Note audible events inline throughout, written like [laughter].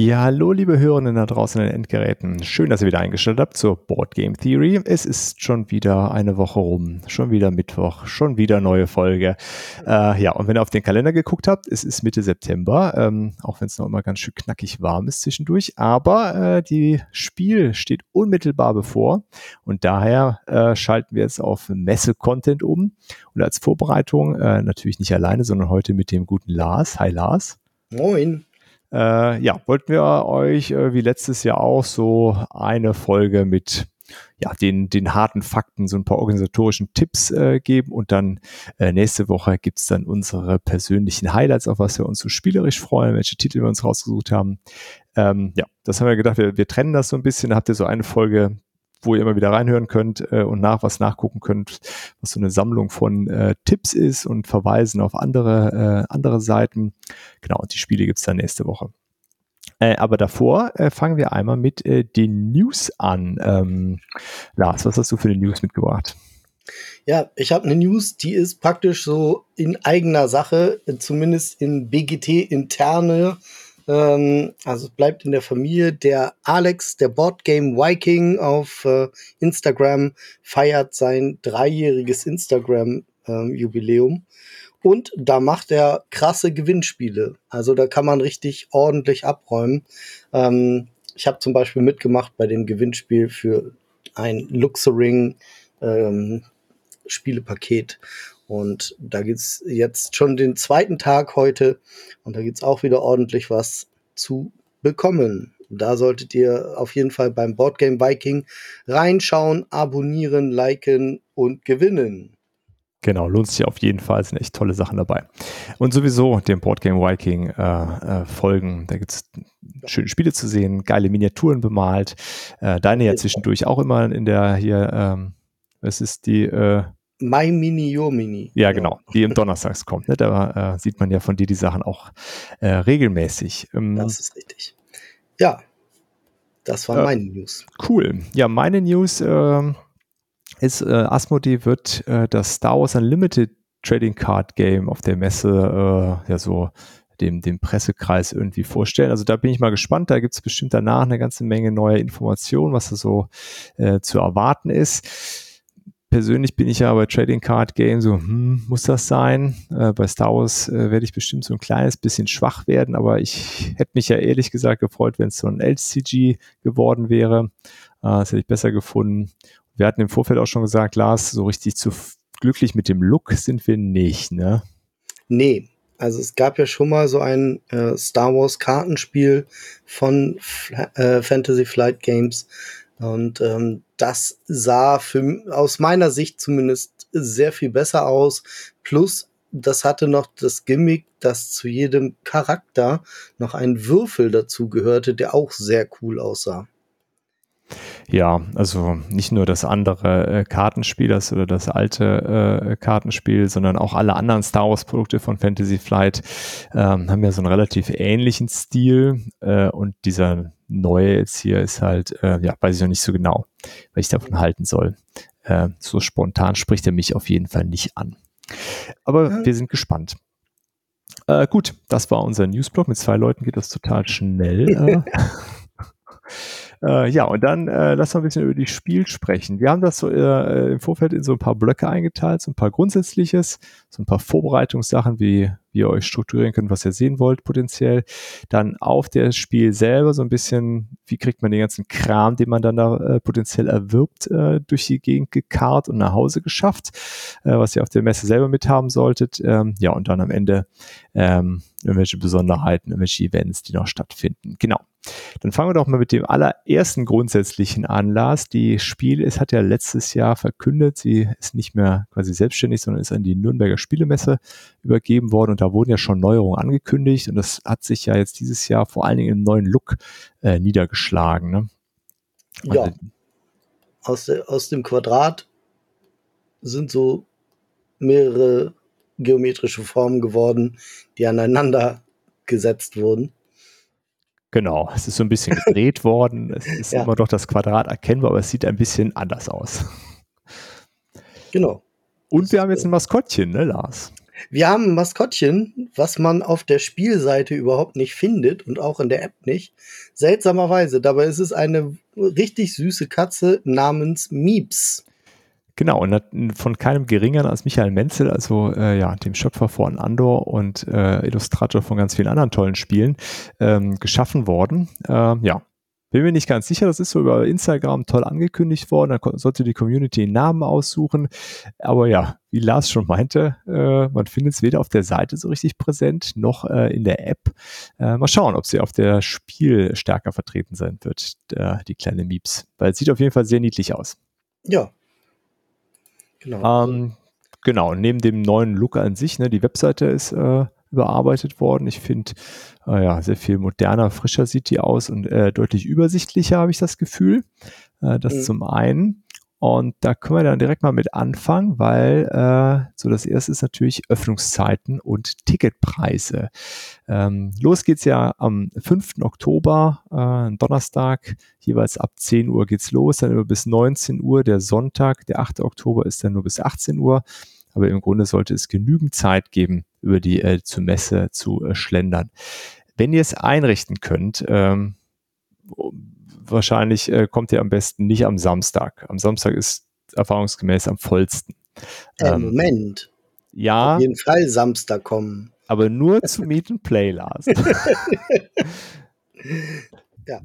Ja, hallo liebe Hörenden da draußen in den Endgeräten. Schön, dass ihr wieder eingestellt habt zur Board Game Theory. Es ist schon wieder eine Woche rum, schon wieder Mittwoch, schon wieder neue Folge. Äh, ja, und wenn ihr auf den Kalender geguckt habt, es ist Mitte September, ähm, auch wenn es noch immer ganz schön knackig warm ist zwischendurch, aber äh, die Spiel steht unmittelbar bevor und daher äh, schalten wir jetzt auf Messe-Content um und als Vorbereitung äh, natürlich nicht alleine, sondern heute mit dem guten Lars. Hi Lars. Moin. Äh, ja, wollten wir euch äh, wie letztes Jahr auch so eine Folge mit ja, den, den harten Fakten, so ein paar organisatorischen Tipps äh, geben und dann äh, nächste Woche gibt's dann unsere persönlichen Highlights, auf was wir uns so spielerisch freuen, welche Titel wir uns rausgesucht haben. Ähm, ja, das haben wir gedacht, wir, wir trennen das so ein bisschen. Da habt ihr so eine Folge wo ihr immer wieder reinhören könnt äh, und nach was nachgucken könnt, was so eine Sammlung von äh, Tipps ist und Verweisen auf andere, äh, andere Seiten. Genau, und die Spiele gibt's dann nächste Woche. Äh, aber davor äh, fangen wir einmal mit äh, den News an. Ähm, Lars, was hast du für eine News mitgebracht? Ja, ich habe eine News, die ist praktisch so in eigener Sache, zumindest in BGT-interne ähm, also bleibt in der Familie. Der Alex, der Boardgame Viking auf äh, Instagram, feiert sein dreijähriges Instagram-Jubiläum. Ähm, und da macht er krasse Gewinnspiele. Also da kann man richtig ordentlich abräumen. Ähm, ich habe zum Beispiel mitgemacht bei dem Gewinnspiel für ein Luxuring ähm, Spielepaket. Und da gibt's jetzt schon den zweiten Tag heute und da gibt's auch wieder ordentlich was zu bekommen. Da solltet ihr auf jeden Fall beim Boardgame Viking reinschauen, abonnieren, liken und gewinnen. Genau, lohnt sich auf jeden Fall, sind echt tolle Sachen dabei. Und sowieso dem Boardgame Viking äh, äh, folgen, da gibt es schöne Spiele zu sehen, geile Miniaturen bemalt. Äh, deine ja zwischendurch auch immer in der hier, ähm, es ist die äh, My Mini, Your Mini. Ja, genau, die im Donnerstags kommt. Ne? Da äh, sieht man ja von dir die Sachen auch äh, regelmäßig. Ähm, das ist richtig. Ja, das war äh, meine News. Cool. Ja, meine News äh, ist, äh, Asmodee wird äh, das Star Wars Unlimited Trading Card Game auf der Messe äh, ja so dem, dem Pressekreis irgendwie vorstellen. Also da bin ich mal gespannt. Da gibt es bestimmt danach eine ganze Menge neuer Informationen, was da so zu erwarten ist persönlich bin ich ja bei Trading Card Game so, hm, muss das sein? Äh, bei Star Wars äh, werde ich bestimmt so ein kleines bisschen schwach werden, aber ich hätte mich ja ehrlich gesagt gefreut, wenn es so ein LCG geworden wäre. Äh, das hätte ich besser gefunden. Wir hatten im Vorfeld auch schon gesagt, Lars, so richtig zu glücklich mit dem Look sind wir nicht, ne? Nee. Also es gab ja schon mal so ein äh, Star Wars Kartenspiel von äh, Fantasy Flight Games, und ähm, das sah für, aus meiner Sicht zumindest sehr viel besser aus. Plus, das hatte noch das Gimmick, dass zu jedem Charakter noch ein Würfel dazu gehörte, der auch sehr cool aussah. Ja, also nicht nur das andere äh, Kartenspiel, das oder das alte äh, Kartenspiel, sondern auch alle anderen Star Wars Produkte von Fantasy Flight ähm, haben ja so einen relativ ähnlichen Stil äh, und dieser neue jetzt hier ist halt, äh, ja, weiß ich noch nicht so genau, was ich davon halten soll. Äh, so spontan spricht er mich auf jeden Fall nicht an. Aber ja. wir sind gespannt. Äh, gut, das war unser Newsblog. Mit zwei Leuten geht das total schnell. [laughs] Äh. Äh, ja, und dann äh, lass mal ein bisschen über die Spiel sprechen. Wir haben das so äh, im Vorfeld in so ein paar Blöcke eingeteilt, so ein paar Grundsätzliches, so ein paar Vorbereitungssachen, wie, wie ihr euch strukturieren könnt, was ihr sehen wollt potenziell. Dann auf der Spiel selber so ein bisschen, wie kriegt man den ganzen Kram, den man dann da äh, potenziell erwirbt, äh, durch die Gegend gekarrt und nach Hause geschafft, äh, was ihr auf der Messe selber mithaben solltet. Ähm, ja, und dann am Ende ähm, irgendwelche Besonderheiten, irgendwelche Events, die noch stattfinden. Genau. Dann fangen wir doch mal mit dem allerersten grundsätzlichen an, Lars. Die Spiel ist, hat ja letztes Jahr verkündet, sie ist nicht mehr quasi selbstständig, sondern ist an die Nürnberger Spielemesse übergeben worden und da wurden ja schon Neuerungen angekündigt und das hat sich ja jetzt dieses Jahr vor allen Dingen im neuen Look äh, niedergeschlagen. Ne? Ja. Also, aus, de, aus dem Quadrat sind so mehrere geometrische Formen geworden, die aneinander gesetzt wurden. Genau, es ist so ein bisschen gedreht [laughs] worden. Es ist Ja. immer noch das Quadrat erkennbar, aber es sieht ein bisschen anders aus. Genau. Und wir haben jetzt ein Maskottchen, ne, Lars? Wir haben ein Maskottchen, was man auf der Spielseite überhaupt nicht findet und auch in der App nicht. Seltsamerweise. Dabei ist es eine richtig süße Katze namens Mieps. Genau, und von keinem geringeren als Michael Menzel, also äh, ja, dem Schöpfer von Andor und äh, Illustrator von ganz vielen anderen tollen Spielen, ähm, geschaffen worden. Ähm, ja, bin mir nicht ganz sicher, das ist so über Instagram toll angekündigt worden, da sollte die Community einen Namen aussuchen. Aber ja, wie Lars schon meinte, äh, man findet es weder auf der Seite so richtig präsent, noch äh, in der App. Äh, mal schauen, ob sie auf der Spiel stärker vertreten sein wird, der, die kleine Mieps. Weil es sieht auf jeden Fall sehr niedlich aus. Ja. Genau. Ähm, genau, neben dem neuen Look an sich, ne, die Webseite ist äh, überarbeitet worden. Ich finde, äh, ja, sehr viel moderner, frischer sieht die aus und äh, deutlich übersichtlicher habe ich das Gefühl. Äh, das Mhm. zum einen. Und da können wir dann direkt mal mit anfangen, weil äh, so das erste ist natürlich Öffnungszeiten und Ticketpreise. Ähm, los geht's ja am 5. Oktober, äh, Donnerstag, jeweils ab 10 Uhr geht's los, dann immer bis 19 Uhr. Der Sonntag, der 8. Oktober, ist dann nur bis 18 Uhr. Aber im Grunde sollte es genügend Zeit geben, über die äh, zur Messe zu äh, schlendern. Wenn ihr es einrichten könnt, ähm, wahrscheinlich äh, kommt ihr am besten nicht am Samstag. Am Samstag ist erfahrungsgemäß am vollsten. äh, ähm, Moment. Ja, Auf jeden Fall Samstag kommen. aber nur zu Meet and Play, Lars. [laughs] [laughs] Ja.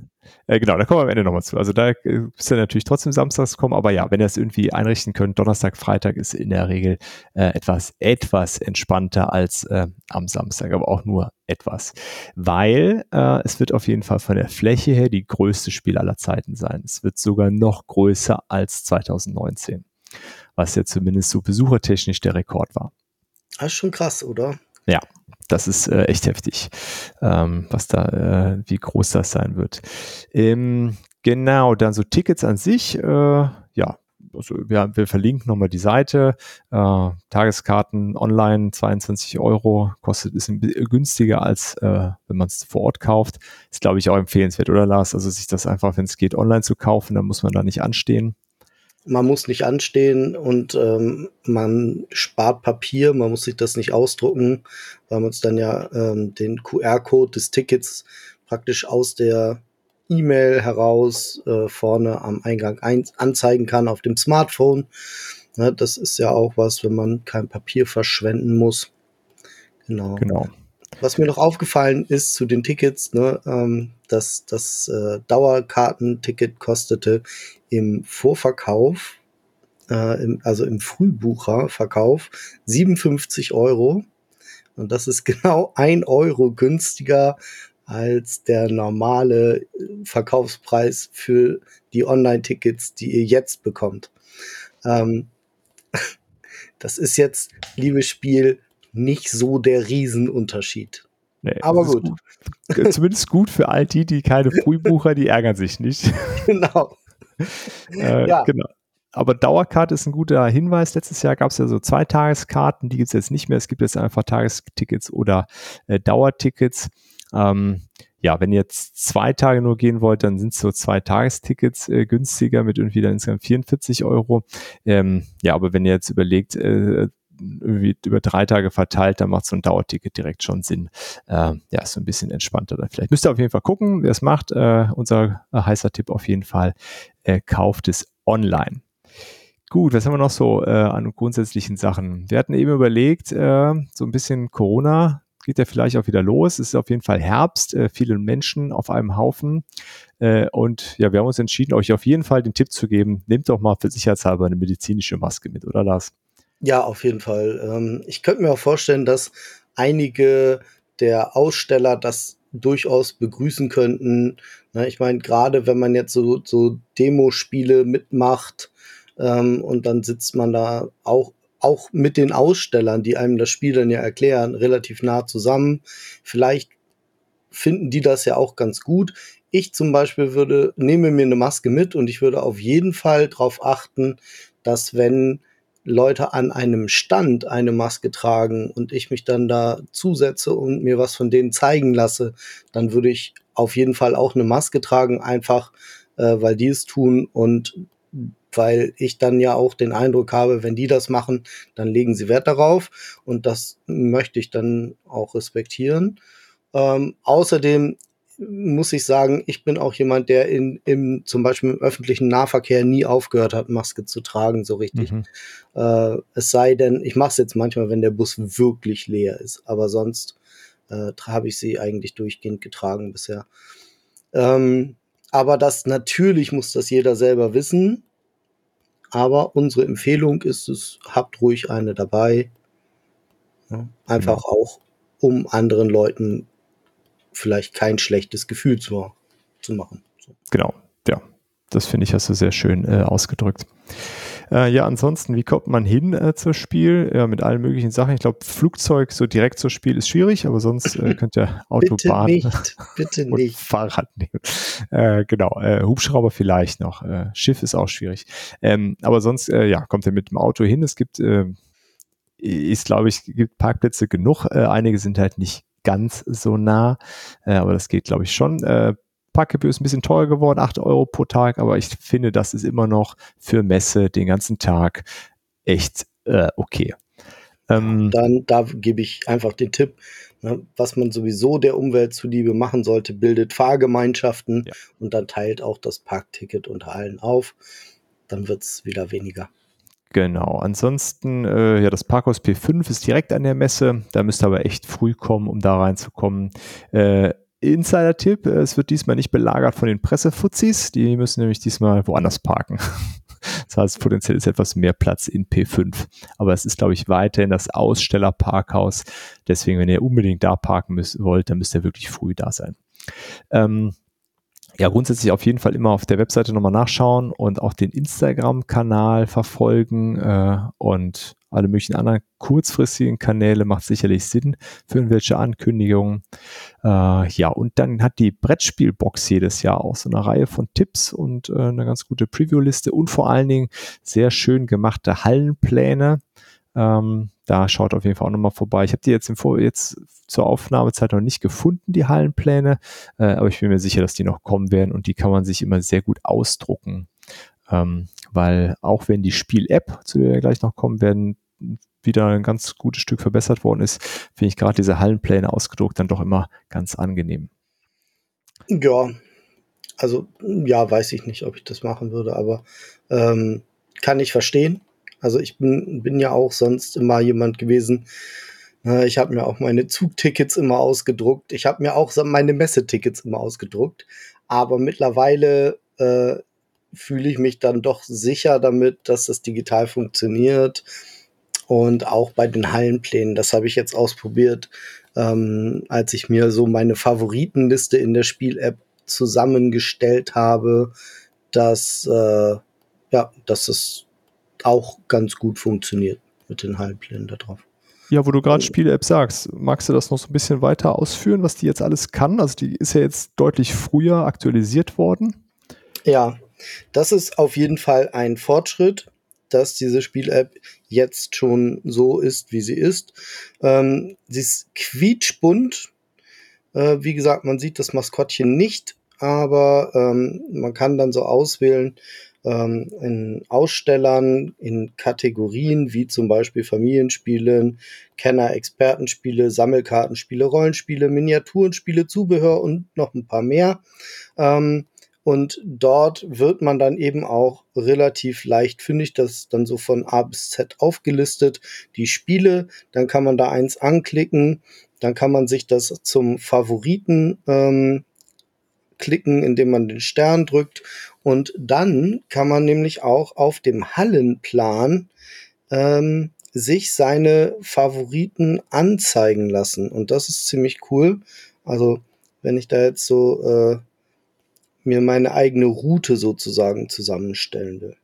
Äh, genau, da kommen wir am Ende nochmal zu. Also da äh, müsst ihr natürlich trotzdem samstags kommen, aber ja, wenn ihr es irgendwie einrichten könnt, Donnerstag, Freitag ist in der Regel äh, etwas, etwas entspannter als äh, am Samstag, aber auch nur etwas. Weil äh, es wird auf jeden Fall von der Fläche her die größte Spiel aller Zeiten sein. Es wird sogar noch größer als 2019, was ja zumindest so besuchertechnisch der Rekord war. Das ist schon krass, oder? Das ist äh, echt heftig, ähm, was da, äh, wie groß das sein wird. Ähm, genau, dann so Tickets an sich, äh, ja, also wir, wir verlinken nochmal die Seite. Äh, Tageskarten online 22 Euro, kostet ist günstiger als äh, wenn man es vor Ort kauft. Ist, glaube ich, auch empfehlenswert, oder Lars? Also sich das einfach, wenn es geht, online zu kaufen, dann muss man da nicht anstehen. Man muss nicht anstehen und ähm, man spart Papier, man muss sich das nicht ausdrucken, weil man es dann ja ähm, den QR-Code des Tickets praktisch aus der E-Mail heraus äh, vorne am Eingang ein anzeigen kann auf dem Smartphone. Ne, das ist ja auch was, wenn man kein Papier verschwenden muss. Genau. Genau. Was mir noch aufgefallen ist zu den Tickets, ne, ähm, dass das äh, Dauerkartenticket kostete im Vorverkauf, äh, im, also im Frühbucherverkauf, 57 Euro. Und das ist [laughs] genau ein Euro günstiger als der normale äh, Verkaufspreis für die Online-Tickets, die ihr jetzt bekommt. Ähm, [laughs] das ist jetzt, liebes Spiel, nicht so der Riesenunterschied. Nee, Aber gut. gut. Zumindest gut für all die, die keine [laughs] Frühbucher, die ärgern sich nicht. genau. Äh, Ja. Genau. Aber Dauerkarte ist ein guter Hinweis. Letztes Jahr gab es ja so zwei Tageskarten, die gibt es jetzt nicht mehr. Es gibt jetzt einfach Tagestickets oder äh, Dauertickets. Ähm, ja, wenn ihr jetzt zwei Tage nur gehen wollt, dann sind so zwei Tagestickets äh, günstiger mit irgendwie dann insgesamt 44 Euro. Ähm, ja, aber wenn ihr jetzt überlegt, äh, irgendwie über drei Tage verteilt, dann macht so ein Dauerticket direkt schon Sinn. Äh, ja, ist so ein bisschen entspannter dann vielleicht. Müsst ihr auf jeden Fall gucken, wer es macht. Äh, unser äh, heißer Tipp auf jeden Fall, äh, kauft es online. Gut, was haben wir noch so äh, an grundsätzlichen Sachen? Wir hatten eben überlegt, äh, so ein bisschen Corona geht ja vielleicht auch wieder los. Es ist auf jeden Fall Herbst, äh, viele Menschen auf einem Haufen. Äh, und ja, wir haben uns entschieden, euch auf jeden Fall den Tipp zu geben, nehmt doch mal für sicherheitshalber eine medizinische Maske mit, oder Lars? Ja, auf jeden Fall. Ähm, ich könnte mir auch vorstellen, dass einige der Aussteller das durchaus begrüßen könnten. Ne, ich meine, gerade wenn man jetzt so, so Demospiele mitmacht ähm, und dann sitzt man da auch, auch mit den Ausstellern, die einem das Spiel dann ja erklären, relativ nah zusammen. Vielleicht finden die das ja auch ganz gut. Ich zum Beispiel würde, nehme mir eine Maske mit und ich würde auf jeden Fall darauf achten, dass wenn Leute an einem Stand eine Maske tragen und ich mich dann da zusetze und mir was von denen zeigen lasse, dann würde ich auf jeden Fall auch eine Maske tragen, einfach äh, weil die es tun und weil ich dann ja auch den Eindruck habe, wenn die das machen, dann legen sie Wert darauf und das möchte ich dann auch respektieren. Ähm, außerdem muss ich sagen, ich bin auch jemand, der in, im, zum Beispiel im öffentlichen Nahverkehr nie aufgehört hat, Maske zu tragen, so richtig. Mhm. Äh, es sei denn, ich mache es jetzt manchmal, wenn der Bus wirklich leer ist, aber sonst äh, habe ich sie eigentlich durchgehend getragen bisher. Ähm, aber das natürlich muss das jeder selber wissen. Aber unsere Empfehlung ist es, habt ruhig eine dabei. Ja, einfach mhm. auch, um anderen Leuten vielleicht kein schlechtes Gefühl zu, zu machen. So. Genau, ja. Das finde ich, hast du sehr schön äh, ausgedrückt. Äh, ja, ansonsten, wie kommt man hin äh, zur Spiel? Ja, mit allen möglichen Sachen. Ich glaube, Flugzeug so direkt zur Spiel ist schwierig, aber sonst äh, [laughs] könnt ihr Autobahn bitte nicht, [laughs] bitte und nicht. Fahrrad nehmen. Äh, genau, äh, Hubschrauber vielleicht noch. Äh, Schiff ist auch schwierig. Ähm, aber sonst, ja, kommt ihr mit dem Auto hin. Es gibt, ist, glaube ich, gibt Parkplätze genug. einige sind halt nicht ganz so nah, äh, aber das geht, glaube ich, schon. Äh, Parkgebühr ist ein bisschen teurer geworden, 8 Euro pro Tag, aber ich finde, das ist immer noch für Messe den ganzen Tag echt äh, okay. Ähm, Dann da gebe ich einfach den Tipp, ne, was man sowieso der Umwelt zuliebe machen sollte, bildet Fahrgemeinschaften ja. und dann teilt auch das Parkticket unter allen auf. Dann wird es wieder weniger. Genau. Ansonsten, äh, ja, das Parkhaus P5 ist direkt an der Messe. Da müsst ihr aber echt früh kommen, um da reinzukommen. Äh, Insider-Tipp, äh, es wird diesmal nicht belagert von den Pressefuzis. Die müssen nämlich diesmal woanders parken. [laughs] Das heißt, potenziell ist etwas mehr Platz in P5. Aber es ist, glaube ich, weiterhin das Ausstellerparkhaus. Deswegen, wenn ihr unbedingt da parken müsst, wollt, dann müsst ihr wirklich früh da sein. Ähm, ja, grundsätzlich auf jeden Fall immer auf der Webseite nochmal nachschauen und auch den Instagram-Kanal verfolgen äh, und alle möglichen anderen kurzfristigen Kanäle macht sicherlich Sinn für irgendwelche Ankündigungen. Äh, ja, und dann hat die Brettspielbox jedes Jahr auch so eine Reihe von Tipps und äh, eine ganz gute Preview-Liste und vor allen Dingen sehr schön gemachte Hallenpläne. Ähm, da schaut auf jeden Fall auch nochmal vorbei. Ich habe die jetzt, im Vor jetzt zur Aufnahmezeit noch nicht gefunden, die Hallenpläne, äh, aber ich bin mir sicher, dass die noch kommen werden und die kann man sich immer sehr gut ausdrucken. Ähm, weil auch wenn die Spiel-App, zu der wir gleich noch kommen werden, wieder ein ganz gutes Stück verbessert worden ist, finde ich gerade diese Hallenpläne ausgedruckt dann doch immer ganz angenehm. Ja, also ja, weiß ich nicht, ob ich das machen würde, aber ähm, kann ich verstehen. Also ich bin, bin ja auch sonst immer jemand gewesen. Ich habe mir auch meine Zugtickets immer ausgedruckt. Ich habe mir auch meine Messetickets immer ausgedruckt. Aber mittlerweile äh, fühle ich mich dann doch sicher damit, dass das digital funktioniert. Und auch bei den Hallenplänen, das habe ich jetzt ausprobiert, ähm, als ich mir so meine Favoritenliste in der Spiel-App zusammengestellt habe, dass, äh, ja, dass es auch ganz gut funktioniert mit den Hallenplänen da drauf. Ja, wo du gerade Spiele-App sagst, magst du das noch so ein bisschen weiter ausführen, was die jetzt alles kann? Also die ist ja jetzt deutlich früher aktualisiert worden. Ja, das ist auf jeden Fall ein Fortschritt, dass diese Spiel-App jetzt schon so ist, wie sie ist. Ähm, sie ist quietschbunt. Äh, wie gesagt, man sieht das Maskottchen nicht, aber ähm, man kann dann so auswählen, ähm, in Ausstellern, in Kategorien wie zum Beispiel Familienspielen, Kenner, Expertenspiele, Sammelkartenspiele, Rollenspiele, Miniaturenspiele, Zubehör und noch ein paar mehr. Ähm, und dort wird man dann eben auch relativ leicht fündig, das dann so von A bis Z aufgelistet, die Spiele, dann kann man da eins anklicken, dann kann man sich das zum Favoriten ähm, klicken, indem man den Stern drückt. Und dann kann man nämlich auch auf dem Hallenplan ähm, sich seine Favoriten anzeigen lassen. Und das ist ziemlich cool. Also wenn ich da jetzt so äh, mir meine eigene Route sozusagen zusammenstellen will.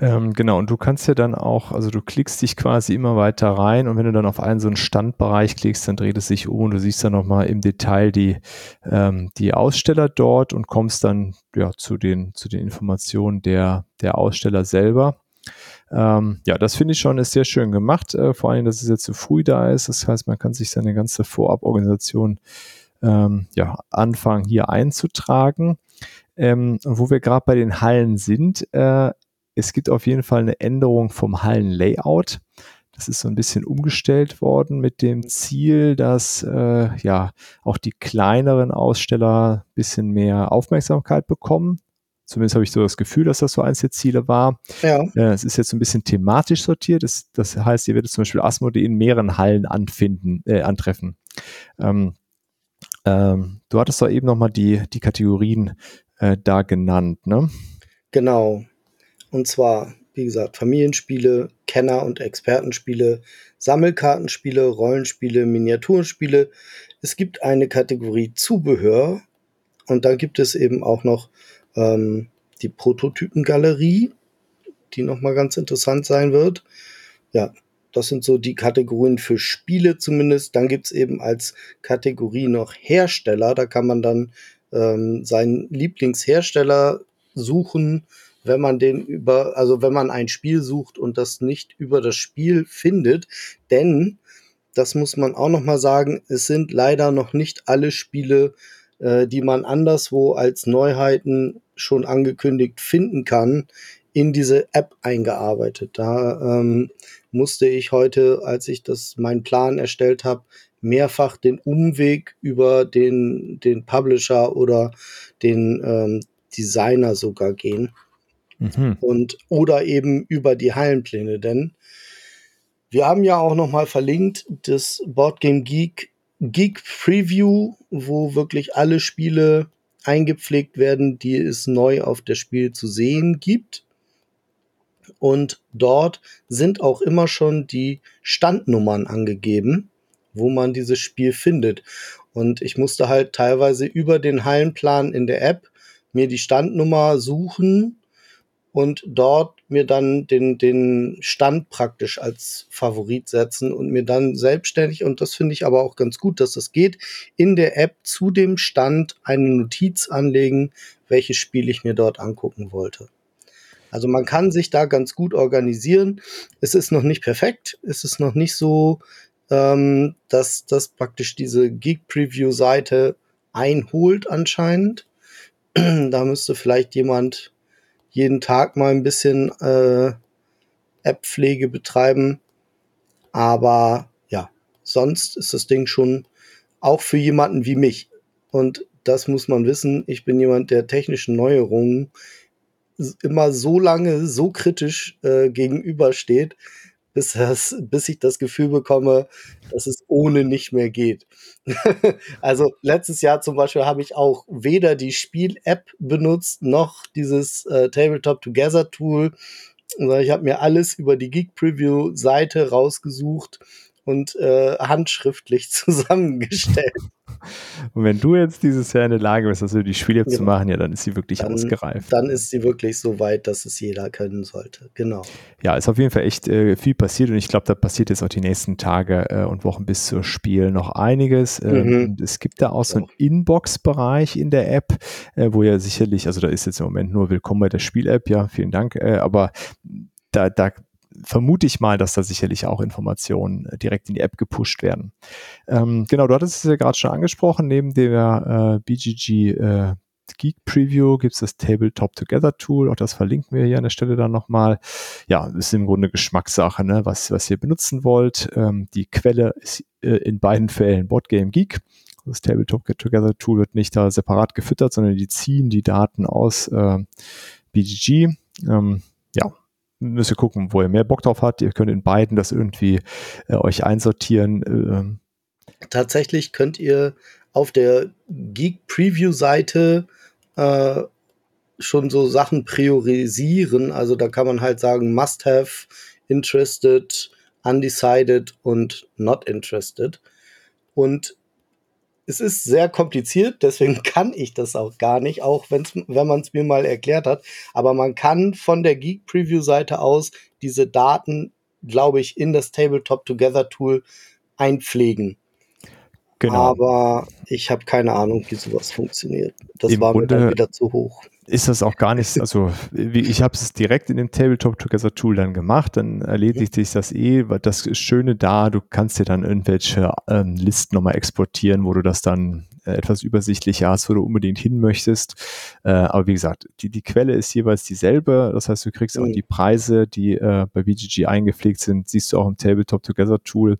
Ähm, genau, und du kannst ja dann auch, also du klickst dich quasi immer weiter rein und wenn du dann auf einen so einen Standbereich klickst, dann dreht es sich um und du siehst dann nochmal im Detail die, ähm, die Aussteller dort und kommst dann ja zu den, zu den Informationen der, der Aussteller selber. Ähm, ja, das finde ich schon ist sehr schön gemacht, äh, vor allem, dass es jetzt zu früh da ist. Das heißt, man kann sich seine ganze Voraborganisation ähm, ja, anfangen hier einzutragen. Ähm, wo wir gerade bei den Hallen sind, äh, es gibt auf jeden Fall eine Änderung vom Hallenlayout. Das ist so ein bisschen umgestellt worden mit dem Ziel, dass äh, ja auch die kleineren Aussteller ein bisschen mehr Aufmerksamkeit bekommen. Zumindest habe ich so das Gefühl, dass das so eins der Ziele war. Ja. Äh, es ist jetzt so ein bisschen thematisch sortiert. Das, das heißt, ihr werdet zum Beispiel Asmodee in mehreren Hallen anfinden, äh, antreffen. Ähm, ähm, du hattest doch eben nochmal die, die Kategorien äh, da genannt, ne? Genau. Und zwar, wie gesagt, Familienspiele, Kenner- und Expertenspiele, Sammelkartenspiele, Rollenspiele, Miniaturspiele. Es gibt eine Kategorie Zubehör und dann gibt es eben auch noch ähm, die Prototypengalerie, die nochmal ganz interessant sein wird. Ja, das sind so die Kategorien für Spiele zumindest. Dann gibt es eben als Kategorie noch Hersteller. Da kann man dann ähm, seinen Lieblingshersteller suchen, wenn man den über, also wenn man ein Spiel sucht und das nicht über das Spiel findet. Denn, das muss man auch nochmal sagen, es sind leider noch nicht alle Spiele, äh, die man anderswo als Neuheiten schon angekündigt finden kann, in diese App eingearbeitet. Da ähm, musste ich heute, als ich das meinen Plan erstellt habe, mehrfach den Umweg über den, den Publisher oder den ähm, Designer sogar gehen. Mhm. Und oder eben über die Hallenpläne, denn wir haben ja auch noch mal verlinkt das Boardgame Geek Geek Preview, wo wirklich alle Spiele eingepflegt werden, die es neu auf der Spiel zu sehen gibt. Und dort sind auch immer schon die Standnummern angegeben, wo man dieses Spiel findet. Und ich musste halt teilweise über den Hallenplan in der App mir die Standnummer suchen und dort mir dann den, den Stand praktisch als Favorit setzen und mir dann selbstständig, und das finde ich aber auch ganz gut, dass das geht, in der App zu dem Stand eine Notiz anlegen, welches Spiel ich mir dort angucken wollte. Also man kann sich da ganz gut organisieren. Es ist noch nicht perfekt, es ist noch nicht so, ähm, dass das praktisch diese Geek Preview Seite einholt anscheinend. [clears throat] da müsste vielleicht jemand jeden Tag mal ein bisschen äh, App-Pflege betreiben. Aber ja, sonst ist das Ding schon auch für jemanden wie mich. Und das muss man wissen. Ich bin jemand, der technischen Neuerungen immer so lange, so kritisch äh, gegenübersteht, bis, das, bis ich das Gefühl bekomme, dass es ohne nicht mehr geht. [laughs] also letztes Jahr zum Beispiel habe ich auch weder die Spiel-App benutzt, noch dieses äh, Tabletop Together Tool. Ich habe mir alles über die Geek Preview Seite rausgesucht und äh, handschriftlich [laughs] zusammengestellt. [laughs] Und wenn du jetzt dieses Jahr in der Lage bist, also die Spiele genau. zu machen, ja, dann ist sie wirklich dann, ausgereift. Dann ist sie wirklich so weit, dass es jeder können sollte. Genau. Ja, ist auf jeden Fall echt äh, viel passiert und ich glaube, da passiert jetzt auch die nächsten Tage äh, und Wochen bis zur Spiel noch einiges. Ähm, mhm. Es gibt da auch so einen Inbox-Bereich in der App, äh, wo ja sicherlich, also da ist jetzt im Moment nur Willkommen bei der Spiel-App, ja, vielen Dank, äh, aber da, da vermute ich mal, dass da sicherlich auch Informationen äh, direkt in die App gepusht werden. Ähm, genau, du hattest es ja gerade schon angesprochen, neben der äh, BGG äh, Geek Preview gibt es das Tabletop Together Tool, auch das verlinken wir hier an der Stelle dann nochmal. Ja, ist im Grunde Geschmackssache, ne? was, was ihr benutzen wollt. Ähm, die Quelle ist äh, in beiden Fällen Boardgame Geek. Das Tabletop Together Tool wird nicht da separat gefüttert, sondern die ziehen die Daten aus äh, BGG. Ähm, müsst ihr gucken, wo ihr mehr Bock drauf habt. Ihr könnt in beiden das irgendwie äh, euch einsortieren. Ähm. Tatsächlich könnt ihr auf der Geek Preview Seite äh, schon so Sachen priorisieren. Also da kann man halt sagen, must have, interested, undecided und not interested. Und es ist sehr kompliziert, deswegen kann ich das auch gar nicht, auch wenn's, wenn man es mir mal erklärt hat. Aber man kann von der Geek Preview Seite aus diese Daten, glaube ich, in das Tabletop Together Tool einpflegen. Genau. aber ich habe keine Ahnung, wie sowas funktioniert. Das Im war Grunde, mir dann wieder zu hoch ist das auch gar nicht, also ich habe es direkt in dem Tabletop Together Tool dann gemacht, dann erledigt sich das eh, weil das Schöne da, du kannst dir dann irgendwelche ähm, Listen nochmal exportieren, wo du das dann äh, etwas übersichtlicher hast, wo du unbedingt hin möchtest. Äh, aber wie gesagt, die, die Quelle ist jeweils dieselbe, das heißt, du kriegst auch mhm. die Preise, die äh, bei BGG eingepflegt sind, siehst du auch im Tabletop Together Tool.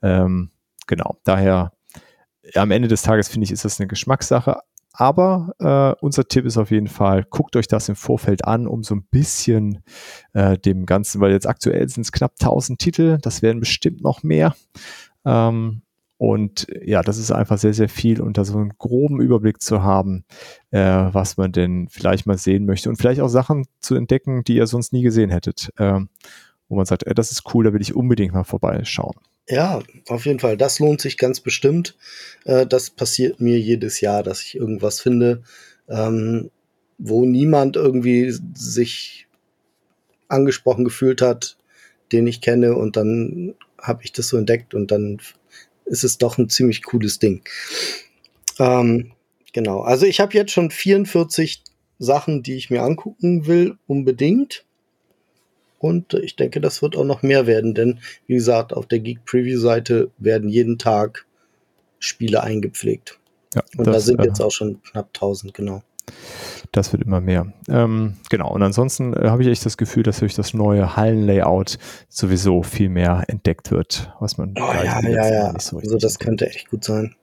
Ähm, genau, daher am Ende des Tages finde ich, ist das eine Geschmackssache, aber äh, unser Tipp ist auf jeden Fall, guckt euch das im Vorfeld an, um so ein bisschen äh, dem Ganzen, weil jetzt aktuell sind es knapp 1000 Titel, das werden bestimmt noch mehr. Ähm, und ja, das ist einfach sehr, sehr viel, und da so einen groben Überblick zu haben, äh, was man denn vielleicht mal sehen möchte und vielleicht auch Sachen zu entdecken, die ihr sonst nie gesehen hättet, äh, wo man sagt, ey, das ist cool, da will ich unbedingt mal vorbeischauen. Ja, auf jeden Fall. Das lohnt sich ganz bestimmt. Äh, das passiert mir jedes Jahr, dass ich irgendwas finde, ähm, wo niemand irgendwie sich angesprochen gefühlt hat, den ich kenne. Und dann habe ich das so entdeckt und dann ist es doch ein ziemlich cooles Ding. Ähm, genau. Also ich habe jetzt schon 44 Sachen, die ich mir angucken will, unbedingt. Und ich denke, das wird auch noch mehr werden, denn wie gesagt, auf der Geek Preview Seite werden jeden Tag Spiele eingepflegt. Ja, und das, da sind äh, jetzt auch schon knapp 1000, genau. Das wird immer mehr. Ähm, genau. Und ansonsten äh, habe ich echt das Gefühl, dass durch das neue Hallenlayout sowieso viel mehr entdeckt wird, was man. Oh, ja, ja, ja. So also das könnte echt gut sein.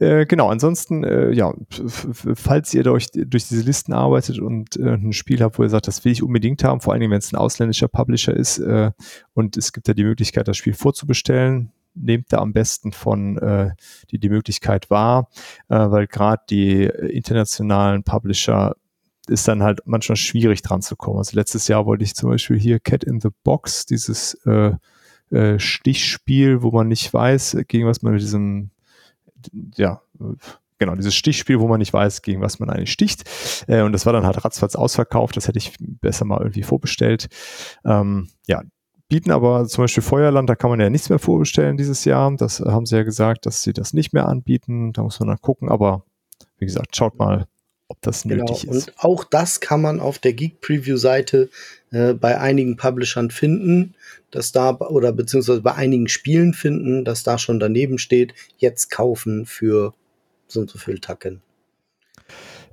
Äh, genau, ansonsten, äh, ja, falls ihr durch, durch diese Listen arbeitet und äh, ein Spiel habt, wo ihr sagt, das will ich unbedingt haben, vor allen Dingen, wenn es ein ausländischer Publisher ist äh, und es gibt da die Möglichkeit, das Spiel vorzubestellen, nehmt da am besten von äh, die die Möglichkeit wahr, äh, weil gerade die internationalen Publisher ist dann halt manchmal schwierig dran zu kommen. Also letztes Jahr wollte ich zum Beispiel hier Cat in the Box, dieses äh, äh, Stichspiel, wo man nicht weiß, gegen was man mit diesem ja, genau, dieses Stichspiel, wo man nicht weiß, gegen was man eigentlich sticht. Äh, und das war dann halt ratzfatz ausverkauft. Das hätte ich besser mal irgendwie vorbestellt. Ähm, ja, bieten aber zum Beispiel Feuerland, da kann man ja nichts mehr vorbestellen dieses Jahr. Das haben sie ja gesagt, dass sie das nicht mehr anbieten. Da muss man dann gucken. Aber wie gesagt, schaut mal, ob das genau. nötig ist. Und auch das kann man auf der Geek Preview Seite äh, bei einigen Publishern finden, dass da oder beziehungsweise bei einigen Spielen finden, dass da schon daneben steht, jetzt kaufen für so und so viel Tacken.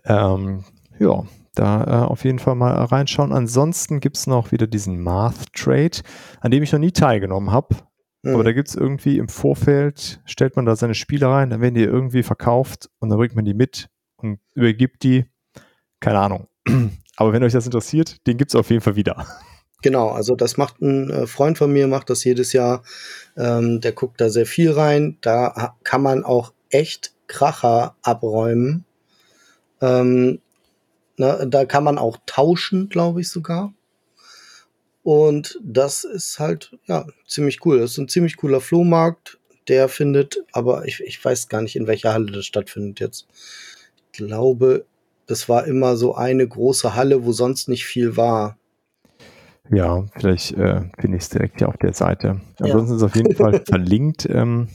Ähm, ja, da äh, auf jeden Fall mal reinschauen. Ansonsten gibt es noch wieder diesen Math Trade, an dem ich noch nie teilgenommen habe. Mhm. Aber da gibt es irgendwie im Vorfeld, stellt man da seine Spiele rein, dann werden die irgendwie verkauft und dann bringt man die mit und übergibt die. Keine Ahnung. [clears throat] Aber wenn euch das interessiert, den gibt es auf jeden Fall wieder. Genau, also das macht ein äh, Freund von mir, macht das jedes Jahr. Ähm, der guckt da sehr viel rein. Da kann man auch echt Kracher abräumen. Ähm, na, da kann man auch tauschen, glaube ich sogar. Und das ist halt, ja, ziemlich cool. Das ist ein ziemlich cooler Flohmarkt. Der findet, aber ich, ich weiß gar nicht, in welcher Halle das stattfindet jetzt. Ich glaube, das war immer so eine große Halle, wo sonst nicht viel war. Ja, vielleicht äh, finde ich es direkt hier auf der Seite. Ansonsten ja. ist es auf jeden Fall [laughs] verlinkt. Ähm,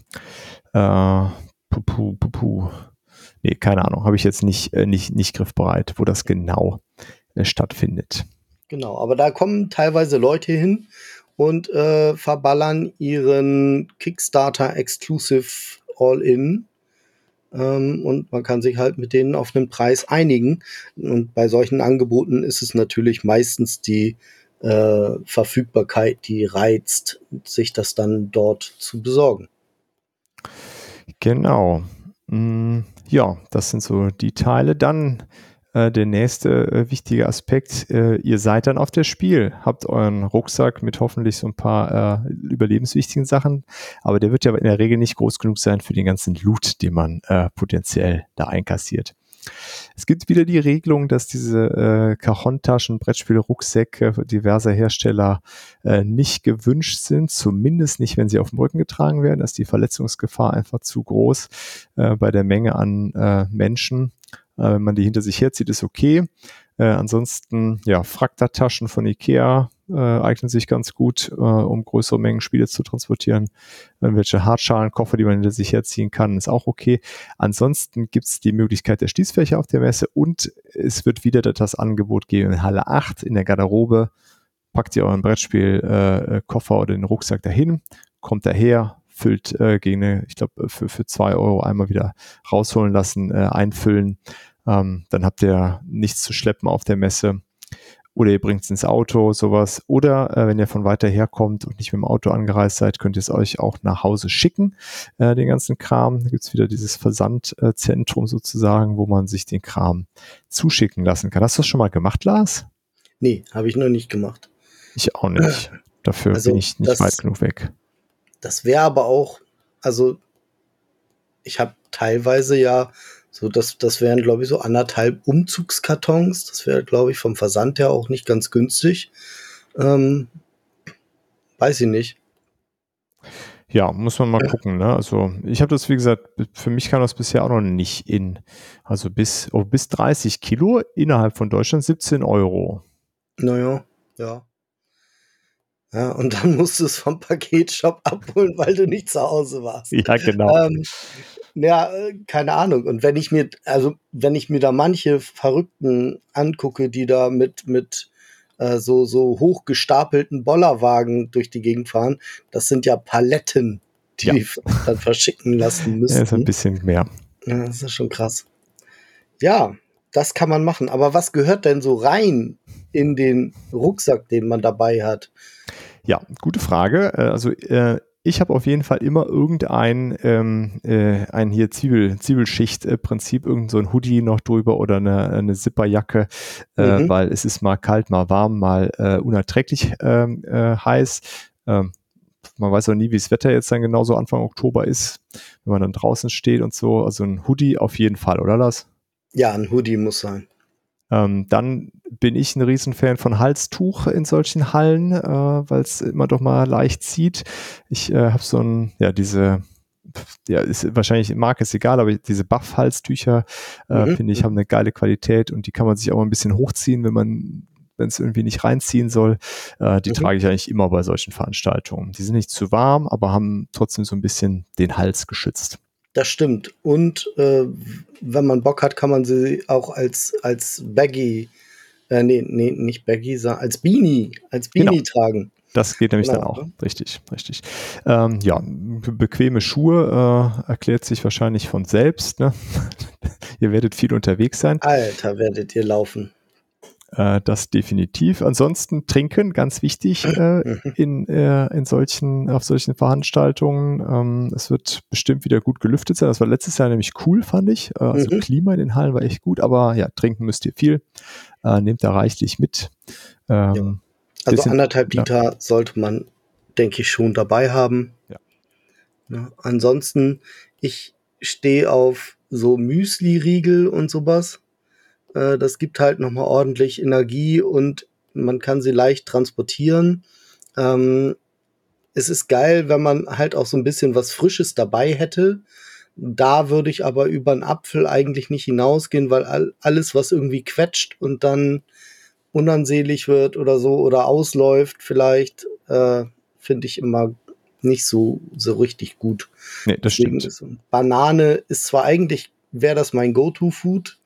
äh, pupu, pupu. Nee, keine Ahnung, habe ich jetzt nicht, äh, nicht, nicht griffbereit, wo das genau äh, stattfindet. Genau, aber da kommen teilweise Leute hin und äh, verballern ihren Kickstarter Exclusive All-In ähm, und man kann sich halt mit denen auf einen Preis einigen. Und bei solchen Angeboten ist es natürlich meistens die äh, Verfügbarkeit, die reizt, sich das dann dort zu besorgen. Genau. Mm, ja, das sind so die Teile. Dann äh, der nächste äh, wichtige Aspekt, äh, ihr seid dann auf der Spiel, habt euren Rucksack mit hoffentlich so ein paar äh, überlebenswichtigen Sachen, aber der wird ja in der Regel nicht groß genug sein für den ganzen Loot, den man äh, potenziell da einkassiert. Es gibt wieder die Regelung, dass diese äh, Cajon-Taschen, Brettspiele, Rucksäcke diverser Hersteller äh, nicht gewünscht sind, zumindest nicht, wenn sie auf dem Rücken getragen werden. Da ist die Verletzungsgefahr einfach zu groß äh, bei der Menge an äh, Menschen. Äh, wenn man die hinter sich herzieht, ist okay. Äh, ansonsten, ja, Frakta-Taschen von Ikea äh, eignen sich ganz gut, äh, um größere Mengen Spiele zu transportieren. Irgendwelche Hartschalenkoffer, die man hinter sich herziehen kann, ist auch okay. Ansonsten gibt es die Möglichkeit der Schließfächer auf der Messe und es wird wieder das Angebot geben in Halle 8 in der Garderobe. Packt ihr euren Brettspielkoffer äh, oder den Rucksack dahin, kommt daher, füllt äh, gegen eine, ich glaube, für, für zwei Euro einmal wieder rausholen lassen, äh, einfüllen. Ähm, dann habt ihr nichts zu schleppen auf der Messe. Oder ihr bringt es ins Auto, sowas. Oder äh, wenn ihr von weiter her kommt und nicht mit dem Auto angereist seid, könnt ihr es euch auch nach Hause schicken, äh, den ganzen Kram. Da gibt's wieder dieses Versandzentrum sozusagen, wo man sich den Kram zuschicken lassen kann. Hast du das schon mal gemacht, Lars? Nee, habe ich noch nicht gemacht. Ich auch nicht. Dafür also bin ich nicht weit genug weg. Das wäre aber auch, also ich habe teilweise ja so, das, das wären, glaube ich, so anderthalb Umzugskartons. Das wäre, glaube ich, vom Versand her auch nicht ganz günstig. Ähm, weiß ich nicht. Ja, muss man mal gucken. Ne? Also ich habe das, wie gesagt, für mich kam das bisher auch noch nicht in. Also bis, oh, bis 30 Kilo innerhalb von Deutschland 17 Euro. Naja, ja. Ja, und dann musst du es vom Paketshop abholen, weil du nicht zu Hause warst. Ja, genau. Ähm, ja, äh, keine Ahnung. Und wenn ich mir, also wenn ich mir da manche Verrückten angucke, die da mit, mit äh, so, so hochgestapelten Bollerwagen durch die Gegend fahren, das sind ja Paletten, die ja. die dann verschicken lassen müssen. [laughs] Ja, ist ein bisschen mehr. Ja, das ist schon krass. Ja, das kann man machen. Aber was gehört denn so rein in den Rucksack, den man dabei hat? Ja, gute Frage. Äh, also äh, ich habe auf jeden Fall immer irgendein ähm, äh, ein hier Zwiebel, Zwiebelschicht-Prinzip, irgend so ein Hoodie noch drüber oder eine, eine Zipperjacke, äh, mhm. weil es ist mal kalt, mal warm, mal äh, unerträglich ähm, äh, heiß. Ähm, man weiß auch nie, wie das Wetter jetzt dann genauso Anfang Oktober ist, wenn man dann draußen steht und so. Also ein Hoodie auf jeden Fall, oder Lars? Ja, ein Hoodie muss sein. Ähm, dann bin ich ein Riesenfan von Halstuch in solchen Hallen, äh, weil es immer doch mal leicht zieht. Ich äh, habe so ein, ja, diese, ja, ist wahrscheinlich Marke ist egal, aber diese Buff-Halstücher äh, mhm. finde ich haben eine geile Qualität und die kann man sich auch mal ein bisschen hochziehen, wenn man wenn es irgendwie nicht reinziehen soll. Äh, die mhm. trage ich eigentlich immer bei solchen Veranstaltungen. Die sind nicht zu warm, aber haben trotzdem so ein bisschen den Hals geschützt. Das stimmt. Und äh, wenn man Bock hat, kann man sie auch als, als Baggy, äh, nee, nee, nicht Baggy, sondern als Beanie, als Beanie genau. tragen. Das geht nämlich genau, dann auch. Ne? Richtig, richtig. Ähm, ja, bequeme Schuhe äh, erklärt sich wahrscheinlich von selbst. Ne? [laughs] ihr werdet viel unterwegs sein. Alter, werdet ihr laufen. Äh, das definitiv. Ansonsten trinken, ganz wichtig äh, [laughs] in, äh, in solchen, auf solchen Veranstaltungen. Ähm, es wird bestimmt wieder gut gelüftet sein. Das war letztes Jahr nämlich cool, fand ich. Äh, also mhm. Klima in den Hallen war echt gut, aber ja, trinken müsst ihr viel. Äh, nehmt da reichlich mit. Ähm, ja. Also bisschen, anderthalb Liter ja. sollte man, denke ich, schon dabei haben. Ja. ja ansonsten, ich stehe auf so Müsli-Riegel und sowas. Äh, das gibt halt nochmal ordentlich Energie und man kann sie leicht transportieren. Ähm, es ist geil, wenn man halt auch so ein bisschen was Frisches dabei hätte. Da würde ich aber über einen Apfel eigentlich nicht hinausgehen, weil all, alles, was irgendwie quetscht und dann unansehlich wird oder so oder ausläuft, vielleicht, äh, finde ich immer nicht so, so richtig gut. Nee, das Deswegen stimmt. Ist, Banane ist zwar eigentlich, wäre das mein Go-To-Food,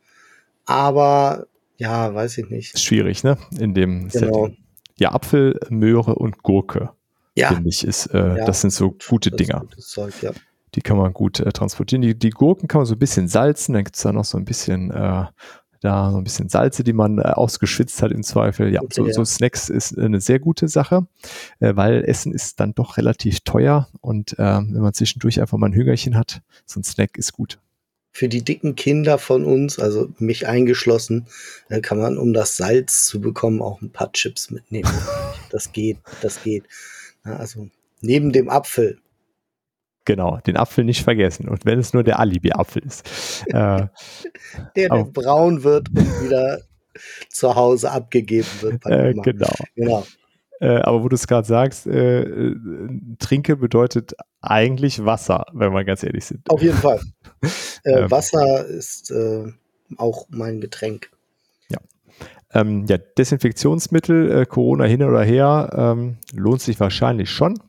aber ja, weiß ich nicht. Schwierig, ne? In dem genau. Setting. Ja, Apfel, Möhre und Gurke. Ja. Finde ich, ist, äh, ja. das sind so gute Dinger. Zeug, ja. Die kann man gut äh, transportieren. Die, die Gurken kann man so ein bisschen salzen, dann gibt es da noch so ein bisschen äh, da so ein bisschen Salze, die man äh, ausgeschwitzt hat im Zweifel. Ja, okay, so, so, Snacks ist eine sehr gute Sache, äh, weil Essen ist dann doch relativ teuer und äh, wenn man zwischendurch einfach mal ein Hüngerchen hat, so ein Snack ist gut für die dicken Kinder von uns, also mich eingeschlossen, äh, kann man, um das Salz zu bekommen, auch ein paar Chips mitnehmen. [laughs] das geht, das geht. Also neben dem Apfel. Genau, den Apfel nicht vergessen. Und wenn es nur der Alibi-Apfel ist. äh, [laughs] der, der braun wird und wieder zu Hause abgegeben wird. Äh, genau. genau. Äh, aber wo du es gerade sagst, äh, äh, trinke bedeutet eigentlich Wasser, wenn wir ganz ehrlich sind. Auf jeden Fall. [laughs] Äh, ähm. Wasser ist auch mein Getränk. Ja. Ähm, ja, Desinfektionsmittel, Corona hin oder her, ähm, lohnt sich wahrscheinlich schon.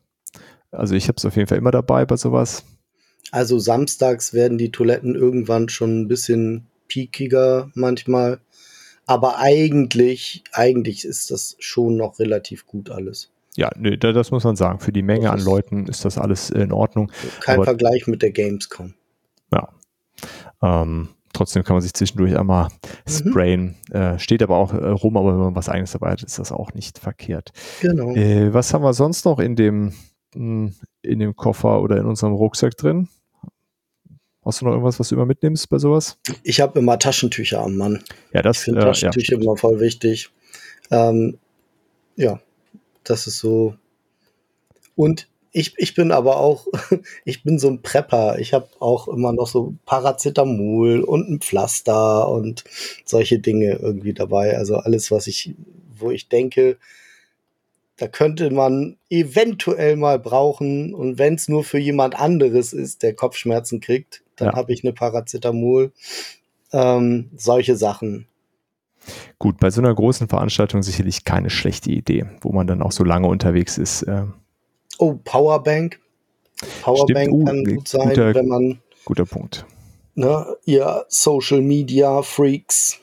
Also ich habe es auf jeden Fall immer dabei bei sowas. Also samstags werden die Toiletten irgendwann schon ein bisschen peakiger manchmal. Aber eigentlich, eigentlich ist das schon noch relativ gut alles. Ja, nee, das muss man sagen. Für die Menge an Leuten ist das alles in Ordnung. Kein Aber, Vergleich mit der Gamescom. Ja. Ähm, trotzdem kann man sich zwischendurch einmal mhm. sprayen. Äh, steht aber auch äh, rum, aber wenn man was eigenes dabei hat, ist das auch nicht verkehrt. Genau. Äh, was haben wir sonst noch in dem, hm, in dem Koffer oder in unserem Rucksack drin? Hast du noch irgendwas, was du immer mitnimmst bei sowas? Ich habe immer Taschentücher am Mann. Ja, das ich finde äh, Taschentücher ja. immer voll wichtig. Ähm, ja, das ist so. Und ich, ich bin aber auch, [laughs] ich bin so ein Prepper. Ich habe auch immer noch so Paracetamol und ein Pflaster und solche Dinge irgendwie dabei. Also alles, was ich, wo ich denke, da könnte man eventuell mal brauchen. Und wenn es nur für jemand anderes ist, der Kopfschmerzen kriegt, dann ja. habe ich eine Paracetamol. Ähm, solche Sachen. Gut, bei so einer großen Veranstaltung sicherlich keine schlechte Idee, wo man dann auch so lange unterwegs ist. Äh. Oh, Powerbank. Powerbank uh, kann gut sein, guter, wenn man. Guter Punkt. Ne, ihr Social Media Freaks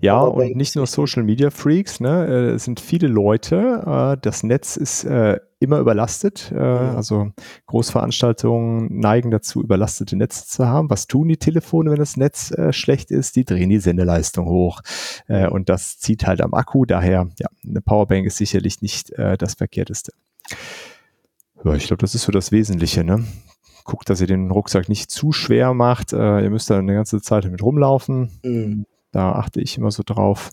ja, und nicht nur Social Media Freaks, ne? Äh, es sind viele Leute. Äh, das Netz ist äh, immer überlastet. Äh. Also Großveranstaltungen neigen dazu, überlastete Netze zu haben. Was tun die Telefone, wenn das Netz äh, schlecht ist? Die drehen die Sendeleistung hoch. Äh, und das zieht halt am Akku. Daher, ja, eine Powerbank ist sicherlich nicht das Verkehrteste. Ja, ich glaube, das ist so das Wesentliche, ne? Guckt, dass ihr den Rucksack nicht zu schwer macht. ihr müsst da eine ganze Zeit damit rumlaufen. Mhm da achte ich immer so drauf.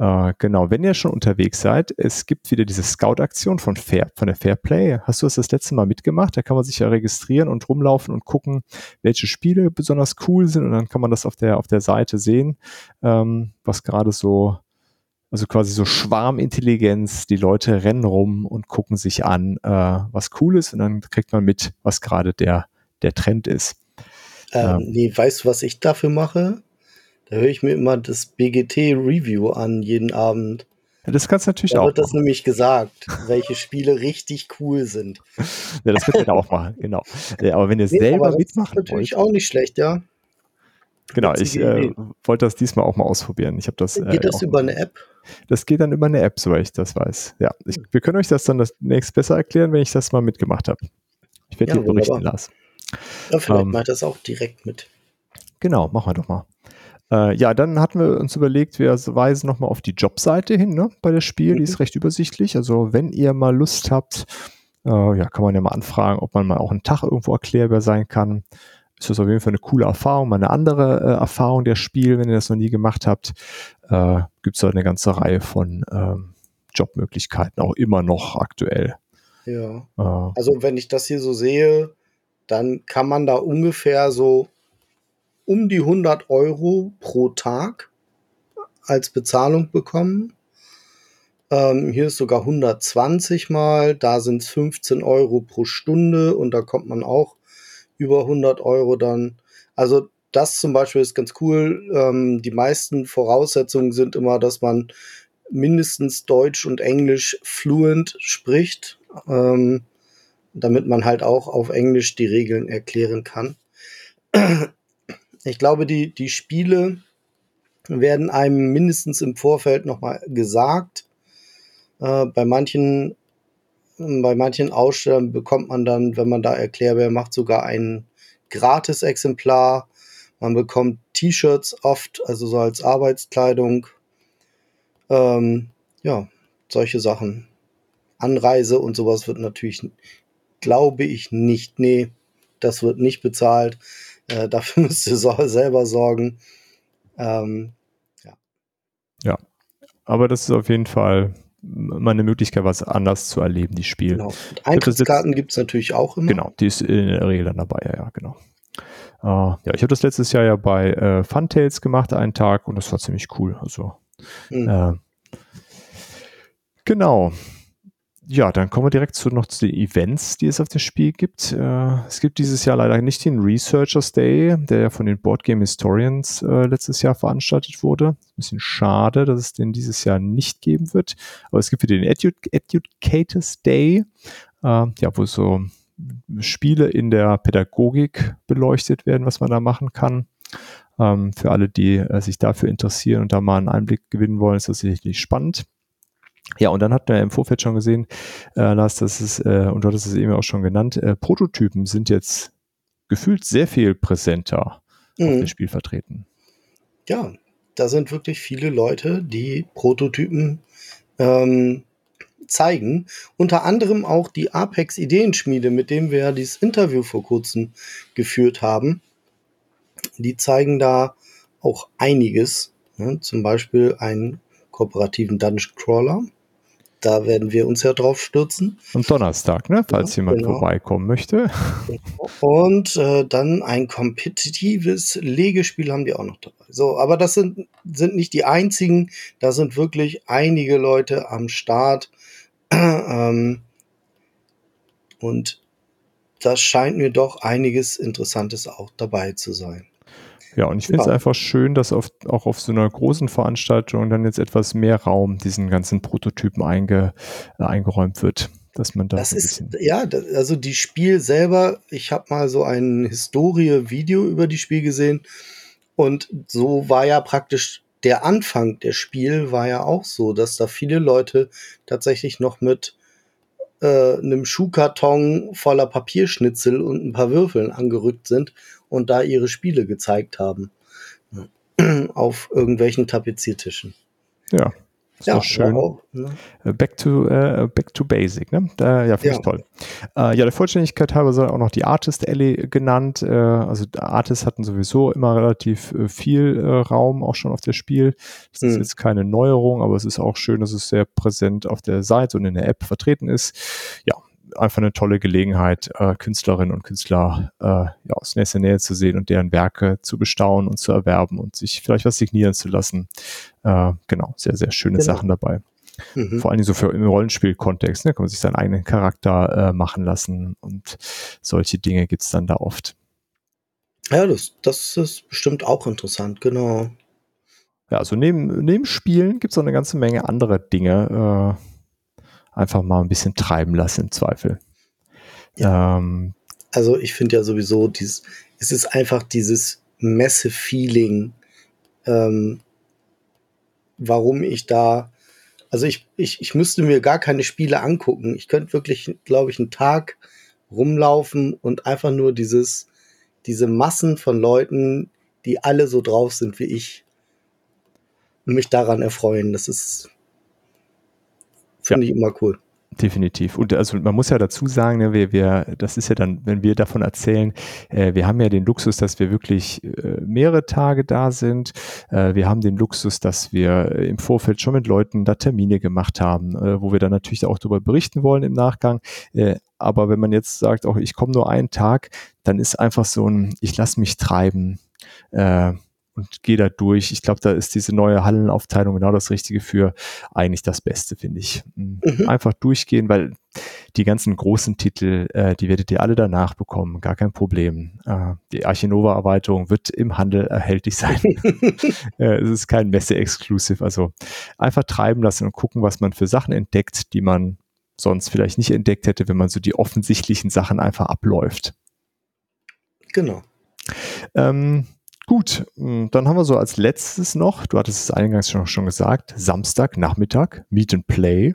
Äh, genau, wenn ihr schon unterwegs seid, es gibt wieder diese Scout-Aktion von, Fair, von der Fairplay. Hast du das das letzte Mal mitgemacht? Da kann man sich ja registrieren und rumlaufen und gucken, welche Spiele besonders cool sind und dann kann man das auf der, auf der Seite sehen, ähm, was gerade so, also quasi so Schwarmintelligenz, die Leute rennen rum und gucken sich an, äh, was cool ist und dann kriegt man mit, was gerade der, der Trend ist. Ähm, ähm, nee, weißt du, was ich dafür mache? Da höre ich mir immer das BGT-Review an, jeden Abend. Ja, das kannst du natürlich da auch. Da wird das nämlich gesagt, [laughs] welche Spiele richtig cool sind. Ja, das könnt ihr da auch machen, genau. Ja, aber wenn ihr nee, selber mitmachen wollt. Das ist natürlich auch nicht schlecht, ja. Genau, ich äh, wollte das diesmal auch mal ausprobieren. Ich habe das. Geht äh, das über eine App? Das geht dann über eine App, soweit ich das weiß. Ja, ich, wir können euch das dann das nächst besser erklären, wenn ich das mal mitgemacht habe. Ich werde ja, dir berichten, Lars. Ja, vielleicht ähm, macht das auch direkt mit. Genau, machen wir doch mal. Äh, ja, dann hatten wir uns überlegt, wir weisen nochmal auf die Jobseite hin ne, bei der Spiel. Mhm. Die ist mhm. recht übersichtlich. Also wenn ihr mal Lust habt, äh, ja, kann man ja mal anfragen, ob man mal auch einen Tag irgendwo erklärbar sein kann. Ist das auf jeden Fall eine coole Erfahrung, mal eine andere äh, Erfahrung der Spiel, wenn ihr das noch nie gemacht habt. Äh, Gibt es da eine ganze Reihe von ähm, Jobmöglichkeiten, auch immer noch aktuell. Ja. Äh, also wenn ich das hier so sehe, dann kann man da ungefähr so um die 100 Euro pro Tag als Bezahlung bekommen. Ähm, hier ist sogar 120 mal, da sind es 15 Euro pro Stunde und da kommt man auch über 100 Euro dann. Also das zum Beispiel ist ganz cool. Ähm, die meisten Voraussetzungen sind immer, dass man mindestens Deutsch und Englisch fluent spricht, ähm, damit man halt auch auf Englisch die Regeln erklären kann. Ich glaube, die, die Spiele werden einem mindestens im Vorfeld nochmal gesagt. Äh, bei manchen bei manchen Ausstellern bekommt man dann, wenn man da Erklärbär macht, sogar ein Gratis-Exemplar. Man bekommt T-Shirts oft, also so als Arbeitskleidung. Ähm, ja, solche Sachen. Anreise und sowas wird natürlich, glaube ich, nicht. Nee, das wird nicht bezahlt. Äh, [laughs] dafür müsst ihr so, selber sorgen. Ähm, ja. ja, aber das ist auf jeden Fall mal eine Möglichkeit, was anders zu erleben, die Spiel. Genau. Eintrittskarten gibt es natürlich auch immer. Genau, die ist in der Regel dann dabei, ja, ja genau. Uh, ja, ich habe das letztes Jahr ja bei äh, Funtails gemacht, einen Tag, und das war ziemlich cool. Also, mhm. äh, genau ja, dann kommen wir direkt zu, noch zu den Events, die es auf dem Spiel gibt. Äh, es gibt dieses Jahr leider nicht den Researchers Day, der ja von den Board Game Historians äh, letztes Jahr veranstaltet wurde. Ein bisschen schade, dass es den dieses Jahr nicht geben wird. Aber es gibt wieder den Edu Educators Day, äh, ja, wo so Spiele in der Pädagogik beleuchtet werden, was man da machen kann. Ähm, für alle, die äh, sich dafür interessieren und da mal einen Einblick gewinnen wollen, ist das sicherlich spannend. Ja, und dann hat man im Vorfeld schon gesehen, äh, Lars, dass es, äh, und du hattest es eben auch schon genannt, äh, Prototypen sind jetzt gefühlt sehr viel präsenter mhm. auf dem Spiel vertreten. Ja, da sind wirklich viele Leute, die Prototypen ähm, zeigen. Unter anderem auch die Apex Ideenschmiede, mit dem wir ja dieses Interview vor kurzem geführt haben. Die zeigen da auch einiges. Ne? Zum Beispiel einen kooperativen Dungeon Crawler. Da werden wir uns ja drauf stürzen. Am Donnerstag, ne? falls ja, jemand genau. vorbeikommen möchte. [laughs] Und äh, dann ein kompetitives Legespiel haben die auch noch dabei. So, aber das sind, sind nicht die einzigen. Da sind wirklich einige Leute am Start. [clears throat] ähm, und das scheint mir doch einiges Interessantes auch dabei zu sein. Ja, und ich finde es ja. einfach schön, dass auf, auch auf so einer großen Veranstaltung dann jetzt etwas mehr Raum diesen ganzen Prototypen einge, äh, eingeräumt wird. Dass man da das ist, ja, also die Spiel selber, ich habe mal so ein Historie-Video über die Spiel gesehen und so war ja praktisch der Anfang der Spiel war ja auch so, dass da viele Leute tatsächlich noch mit äh, einem Schuhkarton voller Papierschnitzel und ein paar Würfeln angerückt sind und da ihre Spiele gezeigt haben. [clears throat] Auf irgendwelchen Tapeziertischen. Ja. Ist ja, schön. Ne? Äh, back, to, uh, back to Basic, ne? Da, ja, finde ja. ich toll. Uh, ja, der Vollständigkeit halber sei auch noch die Artist Alley genannt. Uh, also Artists hatten sowieso immer relativ viel Raum, auch schon auf der Spiel. Das hm. ist jetzt keine Neuerung, aber es ist auch schön, dass es sehr präsent auf der Seite und in der App vertreten ist. Ja, einfach eine tolle Gelegenheit, äh, Künstlerinnen und Künstler äh, ja, aus nächster Nähe zu sehen und deren Werke zu bestaunen und zu erwerben und sich vielleicht was signieren zu lassen. Äh, genau, sehr, sehr schöne genau. Sachen dabei. Mhm. Vor allen Dingen so für im Rollenspiel-Kontext, ne, kann man sich seinen eigenen Charakter äh, machen lassen und solche Dinge gibt es dann da oft. Ja, das, das ist bestimmt auch interessant, genau. Ja, also neben, neben Spielen gibt es auch eine ganze Menge andere Dinge, äh, einfach mal ein bisschen treiben lassen im Zweifel. Ja. Ähm, also ich finde ja sowieso, dieses, es ist einfach dieses Messe-Feeling, ähm, warum ich da, also ich, ich, ich müsste mir gar keine Spiele angucken. Ich könnte wirklich, glaube ich, einen Tag rumlaufen und einfach nur dieses, diese Massen von Leuten, die alle so drauf sind wie ich, mich daran erfreuen. Das ist Finde ja. ich immer cool. Definitiv. Und also man muss ja dazu sagen, ne, wir, wir, das ist ja dann, wenn wir davon erzählen, äh, wir haben ja den Luxus, dass wir wirklich äh, mehrere Tage da sind. Äh, wir haben den Luxus, dass wir im Vorfeld schon mit Leuten da Termine gemacht haben, äh, wo wir dann natürlich auch darüber berichten wollen im Nachgang. Äh, aber wenn man jetzt sagt, auch ich komme nur einen Tag, dann ist einfach so ein, ich lasse mich treiben. Und gehe da durch. Ich glaube, da ist diese neue Hallenaufteilung genau das Richtige für eigentlich das Beste, finde ich. Mhm. mhm. Einfach durchgehen, weil die ganzen großen Titel, äh, die werdet ihr alle danach bekommen, gar kein Problem. Äh, die Archinova-Erweiterung wird im Handel erhältlich sein. [laughs] [laughs] äh, es ist kein Messe-Exclusive, also einfach treiben lassen und gucken, was man für Sachen entdeckt, die man sonst vielleicht nicht entdeckt hätte, wenn man so die offensichtlichen Sachen einfach abläuft. Genau. Ähm, Gut, hm, dann haben wir so als letztes noch, du hattest es eingangs schon, schon gesagt, Samstag, Nachmittag, Meet and Play.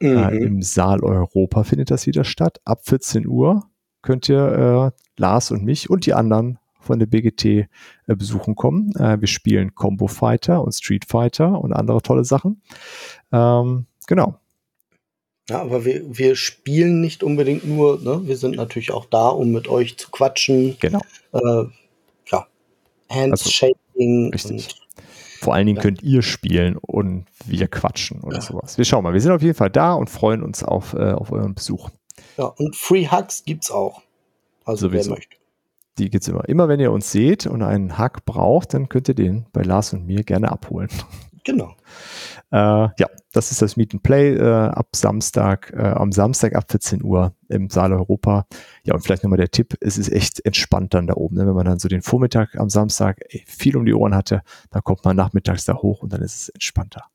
Äh, mhm. Äh, Im Saal Europa findet das wieder statt. Ab 14 Uhr könnt ihr äh, Lars und mich und die anderen von der BGT äh, besuchen kommen. Äh, wir spielen Combo Fighter und Street Fighter und andere tolle Sachen. Ähm, genau. Ja, aber wir, wir spielen nicht unbedingt nur, ne? wir sind natürlich auch da, um mit euch zu quatschen. Genau. Handshaking. Also, richtig. Vor allen Dingen ja. könnt ihr spielen und wir quatschen oder ja. sowas. Wir schauen mal. Wir sind auf jeden Fall da und freuen uns auf, äh, auf euren Besuch. Ja, und Free Hugs gibt's auch. Also Sowieso. wer möchte. Die gibt's immer. Immer wenn ihr uns seht und einen Hack braucht, dann könnt ihr den bei Lars und mir gerne abholen. Genau. Äh, ja, das ist das Meet and Play äh, ab Samstag, äh, am Samstag ab 14 Uhr im Saal Europa. Ja, und vielleicht nochmal der Tipp, es ist echt entspannt dann da oben. Ne? Wenn man dann so den Vormittag am Samstag ey, viel um die Ohren hatte, dann kommt man nachmittags da hoch und dann ist es entspannter.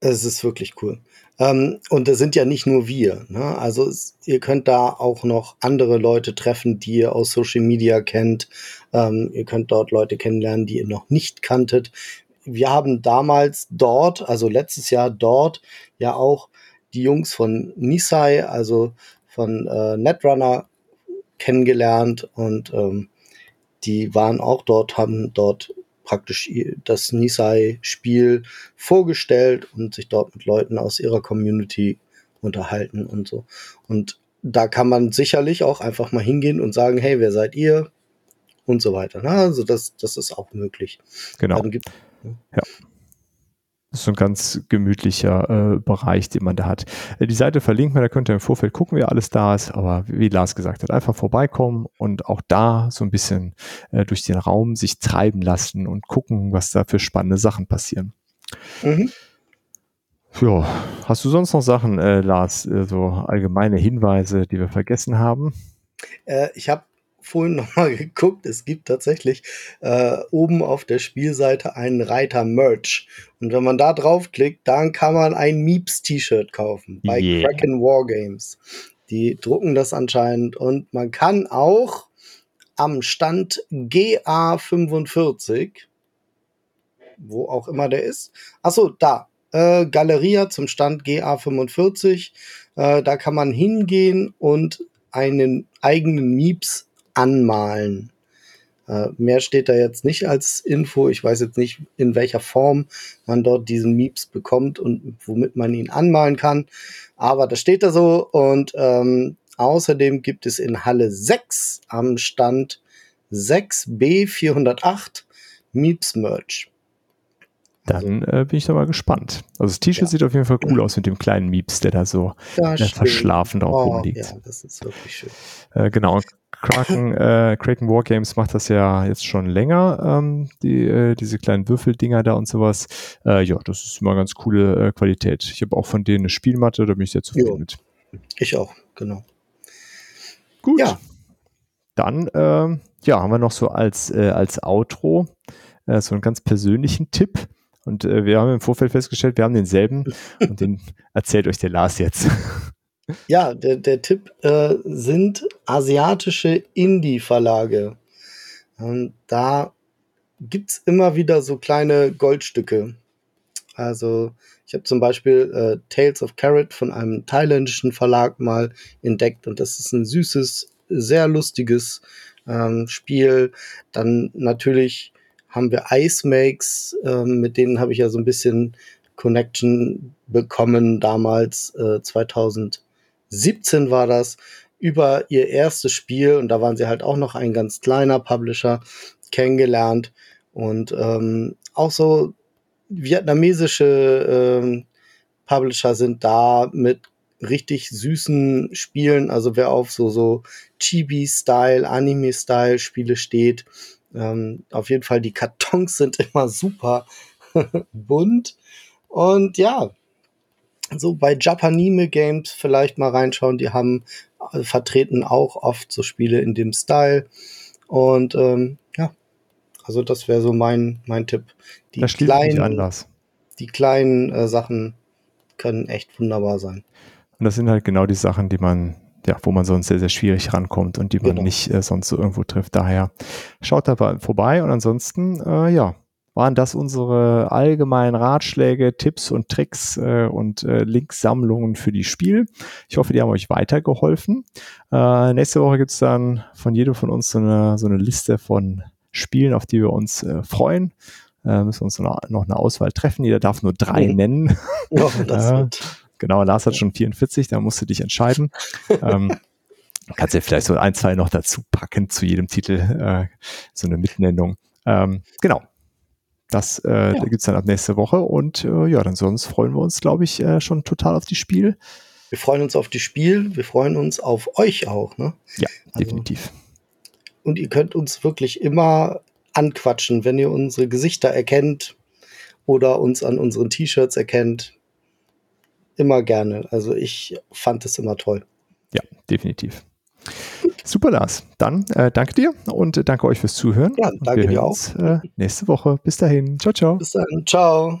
Es ist wirklich cool. Ähm, und das sind ja nicht nur wir. Ne? Also es, ihr könnt da auch noch andere Leute treffen, die ihr aus Social Media kennt. Ähm, ihr könnt dort Leute kennenlernen, die ihr noch nicht kanntet. Wir haben damals dort, also letztes Jahr dort, ja auch die Jungs von Nisai, also von äh, Netrunner, kennengelernt und ähm, die waren auch dort, haben dort praktisch das Nisai-Spiel vorgestellt und sich dort mit Leuten aus ihrer Community unterhalten und so. Und da kann man sicherlich auch einfach mal hingehen und sagen, hey, wer seid ihr? Und so weiter. Na, also das, das ist auch möglich. Genau. Gibt, ja. Das ist so ein ganz gemütlicher äh, Bereich, den man da hat. Äh, die Seite verlinkt man, da könnt ihr im Vorfeld gucken, wie alles da ist. Aber wie Lars gesagt hat, einfach vorbeikommen und auch da so ein bisschen äh, durch den Raum sich treiben lassen und gucken, was da für spannende Sachen passieren. Mhm. Ja, hast du sonst noch Sachen, äh, Lars, äh, so allgemeine Hinweise, die wir vergessen haben? Äh, ich habe vorhin [laughs] nochmal geguckt. Es gibt tatsächlich äh, oben auf der Spielseite einen Reiter Merch. Und wenn man da draufklickt, dann kann man ein Meeps-T-Shirt kaufen bei yeah. Kraken Wargames. Die drucken das anscheinend und man kann auch am Stand GA45, wo auch immer der ist, achso, da, äh, Galeria zum Stand GA45, äh, da kann man hingehen und einen eigenen Meeps anmalen. Äh, mehr steht da jetzt nicht als Info. Ich weiß jetzt nicht, in welcher Form man dort diesen Meeps bekommt und womit man ihn anmalen kann. Aber das steht da so. Und ähm, außerdem gibt es in Halle 6 am Stand 6B408 Meeps Merch. Dann äh, bin ich da mal gespannt. Also das T-Shirt ja. sieht auf jeden Fall cool aus mit dem kleinen Mieps, der da so äh, verschlafen drauf oh, rumliegt. Ja, das ist wirklich schön. Äh, genau. Kraken, äh, Kraken Wargames macht das ja jetzt schon länger, ähm, die, äh, diese kleinen Würfeldinger da und sowas. Äh, ja, das ist immer ganz coole äh, Qualität. Ich habe auch von denen eine Spielmatte, da bin ich sehr zufrieden jo. mit. Ich auch, genau. Gut. Ja. Dann ähm, ja, haben wir noch so als, äh, als Outro äh, so einen ganz persönlichen Tipp. Und wir haben im Vorfeld festgestellt, wir haben denselben [laughs] und den erzählt euch der Lars jetzt. Ja, der, der Tipp äh, sind asiatische Indie-Verlage. Und da gibt es immer wieder so kleine Goldstücke. Also ich habe zum Beispiel äh, Tales of Carrot von einem thailändischen Verlag mal entdeckt und das ist ein süßes, sehr lustiges ähm, Spiel. Dann natürlich haben wir Ice Makes, ähm, mit denen habe ich ja so ein bisschen Connection bekommen damals, äh, 2017 war das, über ihr erstes Spiel. Und da waren sie halt auch noch ein ganz kleiner Publisher kennengelernt. Und ähm, auch so vietnamesische ähm, Publisher sind da mit richtig süßen Spielen, also wer auf so so Chibi-Style, Anime-Style Spiele steht, ähm, auf jeden Fall, die Kartons [laughs] sind immer super [laughs] bunt. Und ja, so bei Japanime Games vielleicht mal reinschauen. Die haben äh, vertreten auch oft so Spiele in dem Style. Und ähm, ja, also das wäre so mein, mein Tipp. Die da kleinen, die kleinen äh, Sachen können echt wunderbar sein. Und das sind halt genau die Sachen, die man ja, wo man sonst sehr, sehr schwierig rankommt und die man genau. nicht äh, sonst so irgendwo trifft. Daher schaut da vorbei und ansonsten, äh, ja, waren das unsere allgemeinen Ratschläge, Tipps und Tricks äh, und äh, Linksammlungen für die Spiel. Ich hoffe, die haben euch weitergeholfen. Äh, nächste Woche gibt's dann von jedem von uns so eine, so eine Liste von Spielen, auf die wir uns äh, freuen. Äh, müssen wir uns noch, eine Auswahl treffen. Jeder darf nur drei mhm. nennen. Oh, das [laughs] wird Genau, Lars hat schon 44, da musst du dich entscheiden. ähm, [laughs] kannst ja vielleicht so ein, zwei noch dazu packen zu jedem Titel, äh, so eine Mitnennung. Ähm, genau. Das äh, ja. gibt's dann ab nächste Woche und äh, ja, dann sonst freuen wir uns, glaube ich, äh, schon total auf die Spiel. Wir freuen uns auf die Spiel, wir freuen uns auf euch auch, ne? Ja, also, definitiv. Und ihr könnt uns wirklich immer anquatschen, wenn ihr unsere Gesichter erkennt oder uns an unseren T-Shirts erkennt, immer gerne. Also ich fand es immer toll. Ja, definitiv. Super, Lars. Dann äh, danke dir und äh, danke euch fürs Zuhören. Ja, danke dir auch. Uns, äh, nächste Woche. Bis dahin. Ciao, ciao. Bis dann. Ciao.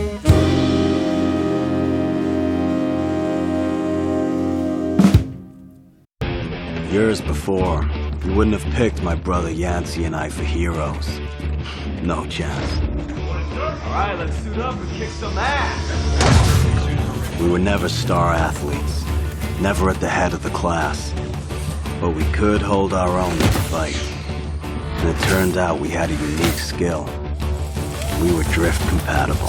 Years before, you wouldn't have picked my brother Yancey and I for heroes. No chance. Alright, let's suit up and kick some ass. We were never star athletes, never at the head of the class. But we could hold our own in the fight. And it turned out we had a unique skill. We were drift compatible.